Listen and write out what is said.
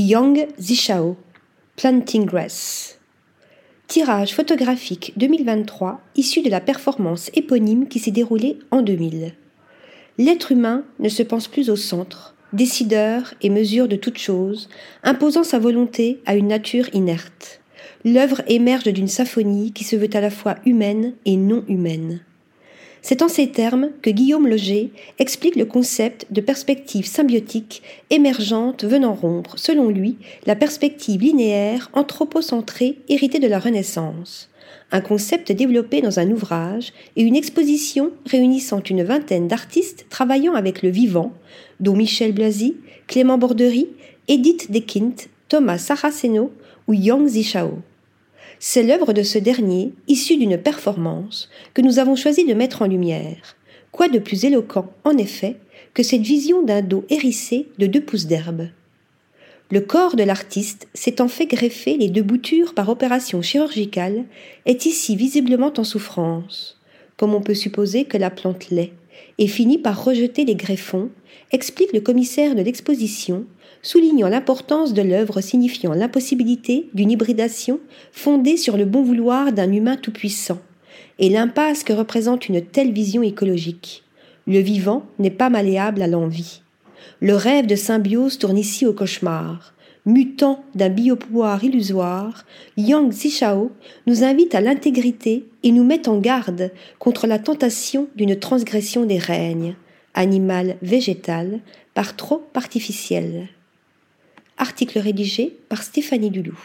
Yang Zishao, Planting Grass. Tirage photographique 2023 issu de la performance éponyme qui s'est déroulée en 2000. L'être humain ne se pense plus au centre, décideur et mesure de toute chose, imposant sa volonté à une nature inerte. L'œuvre émerge d'une symphonie qui se veut à la fois humaine et non humaine. C'est en ces termes que Guillaume Loger explique le concept de perspective symbiotique émergente venant rompre, selon lui, la perspective linéaire anthropocentrée héritée de la Renaissance. Un concept développé dans un ouvrage et une exposition réunissant une vingtaine d'artistes travaillant avec le vivant, dont Michel Blasi, Clément Bordery, Edith Dequint, Thomas Saraceno ou Yang Zishao. C'est l'œuvre de ce dernier, issue d'une performance, que nous avons choisi de mettre en lumière. Quoi de plus éloquent, en effet, que cette vision d'un dos hérissé de deux pouces d'herbe? Le corps de l'artiste, s'étant fait greffer les deux boutures par opération chirurgicale, est ici visiblement en souffrance, comme on peut supposer que la plante l'est, et finit par rejeter les greffons, explique le commissaire de l'exposition, soulignant l'importance de l'œuvre signifiant l'impossibilité d'une hybridation fondée sur le bon vouloir d'un humain tout-puissant, et l'impasse que représente une telle vision écologique. Le vivant n'est pas malléable à l'envie. Le rêve de symbiose tourne ici au cauchemar. Mutant d'un biopouvoir illusoire, Yang Zishao nous invite à l'intégrité et nous met en garde contre la tentation d'une transgression des règnes, animal végétal, par trop artificiel. Article rédigé par Stéphanie Dulou.